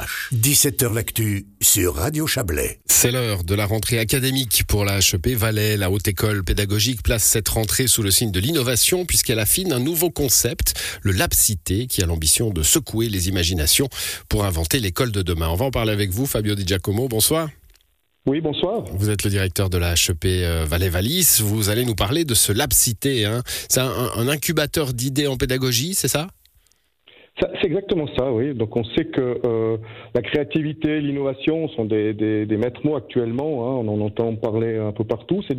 ch 17h L'actu sur Radio Chablais. C'est l'heure de la rentrée académique pour la HEP Valais. La Haute École Pédagogique place cette rentrée sous le signe de l'innovation puisqu'elle affine un nouveau concept, le Lab Cité, qui a l'ambition de secouer les imaginations pour inventer l'école de demain. On va en parler avec vous, Fabio Di Giacomo. Bonsoir. Oui, bonsoir. Vous êtes le directeur de la HEP euh, Valais-Valis. Vous allez nous parler de ce Lab Cité. Hein. C'est un incubateur d'idées en pédagogie, c'est ça? C'est exactement ça, oui. Donc on sait que euh, la créativité, l'innovation sont des, des, des maîtres mots actuellement. Hein. On en entend parler un peu partout. C'est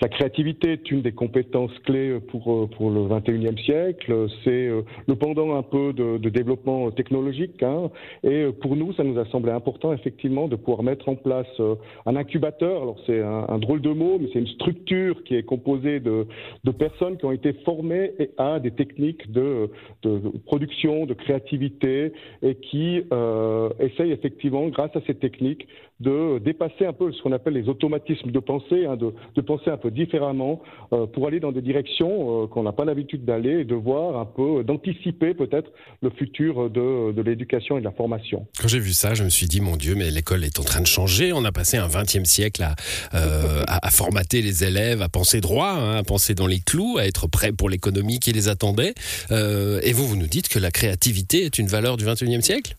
la créativité est une des compétences clés pour euh, pour le 21e siècle. C'est euh, le pendant un peu de, de développement technologique. Hein. Et pour nous, ça nous a semblé important effectivement de pouvoir mettre en place un incubateur. Alors c'est un, un, drôle de mot, mais c'est une structure qui est composée de, de personnes qui ont été formées à des techniques de, de production, de créativité et qui euh, essaye effectivement, grâce à ces techniques, de dépasser un peu ce qu'on appelle les automatismes de pensée, hein, de, penser un peu différemment euh, pour aller dans des directions euh, qu'on n'a pas l'habitude d'aller et de voir un peu, d'anticiper peut-être le futur de, l'éducation et de la formation. Quand j'ai vu ça, je me suis dit, mon Dieu, mais l'école est en train de changer. On a passé un 20e siècle à, euh, à, à, formater les élèves, à penser droit, hein, à penser dans les clous, à être prêt pour l'économie qui les attendait. Et vous, vous nous dites que la créativité est une valeur du 21e siècle?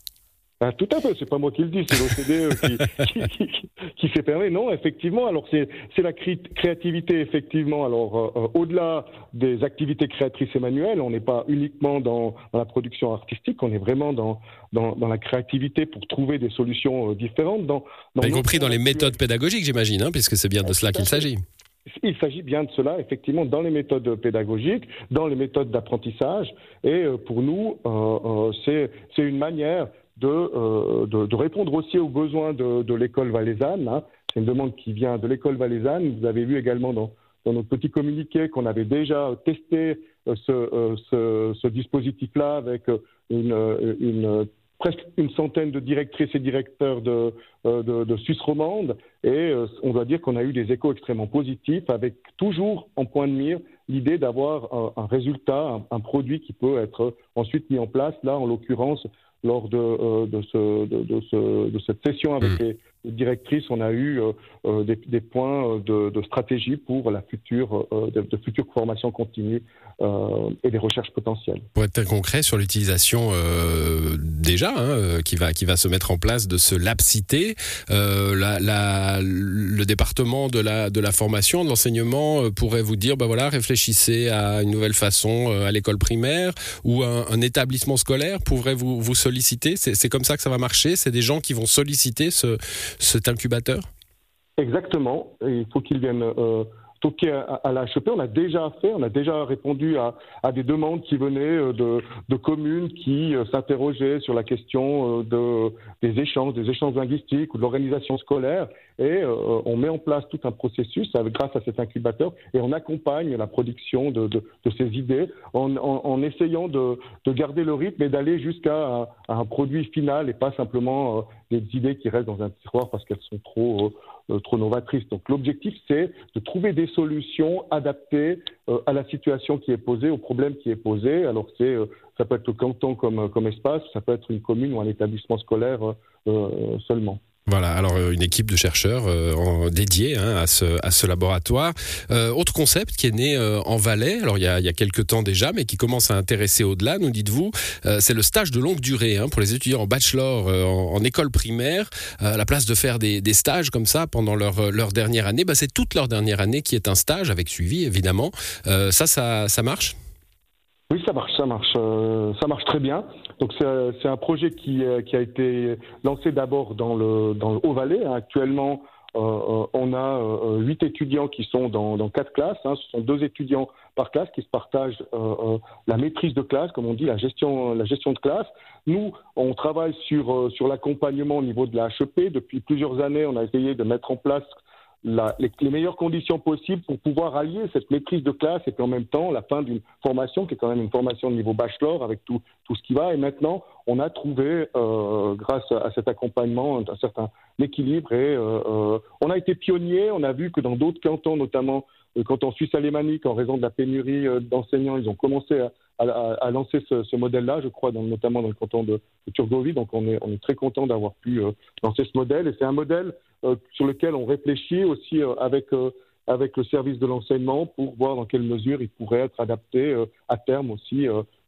Ah, tout à fait, c'est pas moi qui le dis, c'est l'OCDE qui, qui, qui, qui s'est permis. Non, effectivement, alors c'est la créativité, effectivement. Alors, euh, euh, au-delà des activités créatrices et manuelles, on n'est pas uniquement dans, dans, la production artistique, on est vraiment dans, dans, dans la créativité pour trouver des solutions euh, différentes. Dans, y compris dans les méthodes pédagogiques, j'imagine, hein, puisque c'est bien de cela qu'il s'agit. Il s'agit bien de cela, effectivement, dans les méthodes pédagogiques, dans les méthodes d'apprentissage. Et pour nous, euh, c'est une manière euh, de, de, répondre aussi aux besoins de, l'école valaisanne. Hein. C'est une demande qui vient de l'école valaisanne. Vous avez vu également dans, dans notre petit communiqué qu'on avait déjà testé euh, ce, euh, ce, ce dispositif-là avec une, une, presque une centaine de directrices et directeurs de, de, Suisse romande. Et on doit dire qu'on a eu des échos extrêmement positifs avec toujours en point de mire l'idée d'avoir un, résultat, un, produit qui peut être ensuite mis en place. Là, en l'occurrence, lors de, euh, de, ce, de, de, ce, de, cette session avec mmh. les directrices, on a eu euh, euh des, points de, de, stratégie pour la future, euh, de, de future formation continue euh, et des recherches potentielles. Pour être très concret sur l'utilisation euh, déjà hein, qui, va, qui va se mettre en place de ce lab cité, la, la, le département de la, de la formation, de l'enseignement pourrait vous dire, ben voilà, réfléchissez à une nouvelle façon à l'école primaire ou un, un établissement scolaire. Pourrait vous, vous solliciter? C'est comme ça que ça va marcher? C'est des gens qui vont solliciter ce, cet incubateur Exactement. il faut qu'ils viennent euh, toquer à, la HEP. On a déjà fait, on a déjà répondu à, des demandes qui venaient euh, de, communes qui euh, s'interrogeaient sur la question de, des échanges, des échanges linguistiques ou de l'organisation scolaire. Et euh, on met en place tout un processus grâce à cet incubateur et on accompagne la production de, ces idées en, essayant de, de, garder le rythme et d'aller jusqu'à un, un, produit final et pas simplement euh, des idées qui restent dans un tiroir parce qu'elles sont trop, euh, trop novatrices. Donc l'objectif, c'est de trouver des solutions adaptées à la situation qui est posée, au problème qui est posé. Alors c'est ça peut être le canton comme, comme espace, ça peut être une commune ou un établissement scolaire seulement. Voilà, alors euh, une équipe de chercheurs euh, dédiée hein, à, ce, à ce laboratoire. Euh, autre concept qui est né euh, en Valais, alors il y, a, il y a quelques temps déjà, mais qui commence à intéresser au-delà, nous dites-vous, euh, c'est le stage de longue durée hein, pour les étudiants en bachelor en, en, école primaire. à la place de faire des, des stages comme ça pendant leur, leur dernière année, bah, c'est toute leur dernière année qui est un stage avec suivi évidemment. ça, ça, ça marche? Oui, ça marche, ça marche, euh, ça marche très bien. Donc c'est un projet qui, euh, qui, a été lancé d'abord dans le, dans le Haut-Valais. Hein. Actuellement, euh, euh on a euh, huit étudiants qui sont dans, dans quatre classes. Hein. Ce sont deux étudiants par classe qui se partagent euh, la maîtrise de classe, comme on dit, la gestion, la gestion de classe. Nous, on travaille sur, sur l'accompagnement au niveau de la HEP. Depuis plusieurs années, on a essayé de mettre en place les, meilleures conditions possibles pour pouvoir allier cette maîtrise de classe et puis en même temps la fin d'une formation qui est quand même une formation de niveau bachelor avec tout, tout ce qui va. Et maintenant, on a trouvé, euh, grâce à cet accompagnement, un certain équilibre et euh, euh, on a été pionnier. On a vu que dans d'autres cantons, notamment le canton suisse alémanique, en raison de la pénurie d'enseignants, ils ont commencé à, à, lancer ce, modèle-là, je crois, notamment dans le canton de, de Turgovie. Donc on est, on est très content d'avoir pu lancer ce modèle. Et c'est un modèle sur lequel on réfléchit aussi euh, avec euh, avec le service de l'enseignement pour voir dans quelle mesure il pourrait être adapté à terme aussi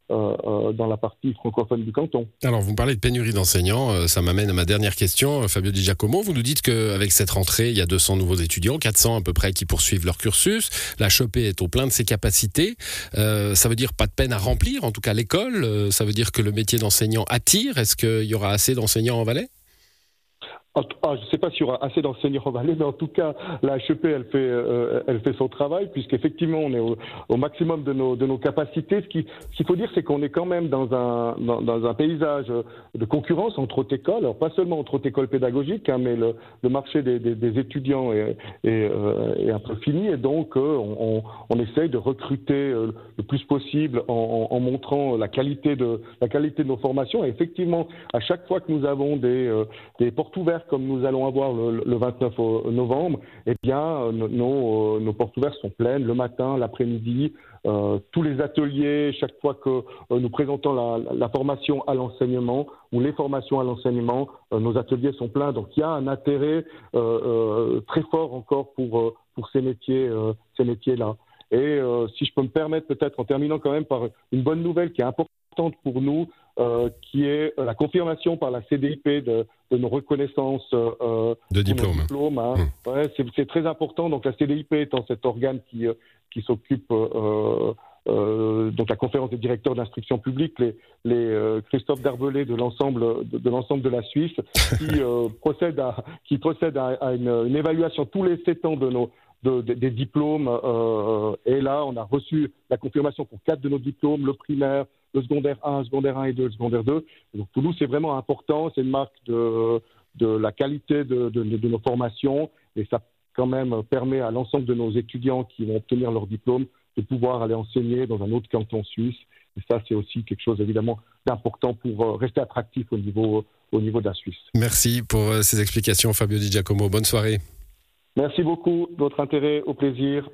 dans la partie francophone du canton. Alors, vous parlez de pénurie d'enseignants, ça m'amène à ma dernière question. Fabio Di Giacomo, vous nous dites qu'avec cette rentrée, il y a 200 nouveaux étudiants, 400 à peu près qui poursuivent leur cursus. La Chopée est au plein de ses capacités. ça veut dire pas de peine à remplir, en tout cas l'école. ça veut dire que le métier d'enseignant attire. Est-ce qu'il y aura assez d'enseignants en Valais? Ah, je ne sais pas s'il y aura assez d'enseignants en Valais, mais en tout cas, la HEP, elle fait, euh, elle fait son travail, puisqu'effectivement, on est au, maximum de nos, de nos capacités. Ce qu'il faut dire, c'est qu'on est quand même dans un, dans, un paysage de concurrence entre hautes écoles, alors pas seulement entre hautes écoles pédagogiques, hein, mais le, le, marché des, des, des étudiants est, est, euh, est, un peu fini, et donc euh, on, on, essaye de recruter le plus possible en, en, montrant la qualité, de, la qualité de nos formations. Et effectivement, à chaque fois que nous avons des, des portes ouvertes, comme nous allons avoir le, 29 novembre, eh bien, euh, nos, euh, nos, portes ouvertes sont pleines le matin, l'après-midi, euh, tous les ateliers, chaque fois que nous présentons la, formation à l'enseignement ou les formations à l'enseignement, nos ateliers sont pleins. Donc il y a un intérêt très fort encore pour, ces métiers, ces métiers-là. Et si je peux me permettre peut-être en terminant quand même par une bonne nouvelle qui est importante pour nous, euh, qui est euh, la confirmation par la CDIP de, de nos reconnaissances euh, de diplôme. Hein. Mmh. Ouais, c'est très important. Donc la CDIP étant cet organe qui, qui s'occupe euh, donc la conférence des directeurs d'instruction publique, les, les Christophe Darbelé de l'ensemble de, de l'ensemble de la Suisse, qui procède à qui procède à, à une, une, évaluation tous les sept ans de nos de, des diplômes. et là, on a reçu la confirmation pour quatre de nos diplômes, le primaire, le secondaire 1, le secondaire 1 et 2, le secondaire 2. Donc pour nous, c'est vraiment important, c'est une marque de, de la qualité de, de, de, nos formations et ça quand même permet à l'ensemble de nos étudiants qui vont obtenir leur diplôme de pouvoir aller enseigner dans un autre canton suisse. Et ça, c'est aussi quelque chose évidemment d'important pour euh, rester attractif au niveau, au niveau de la Suisse. Merci pour euh, ces explications, Fabio Di Giacomo. Bonne soirée. Merci beaucoup de votre intérêt, au plaisir.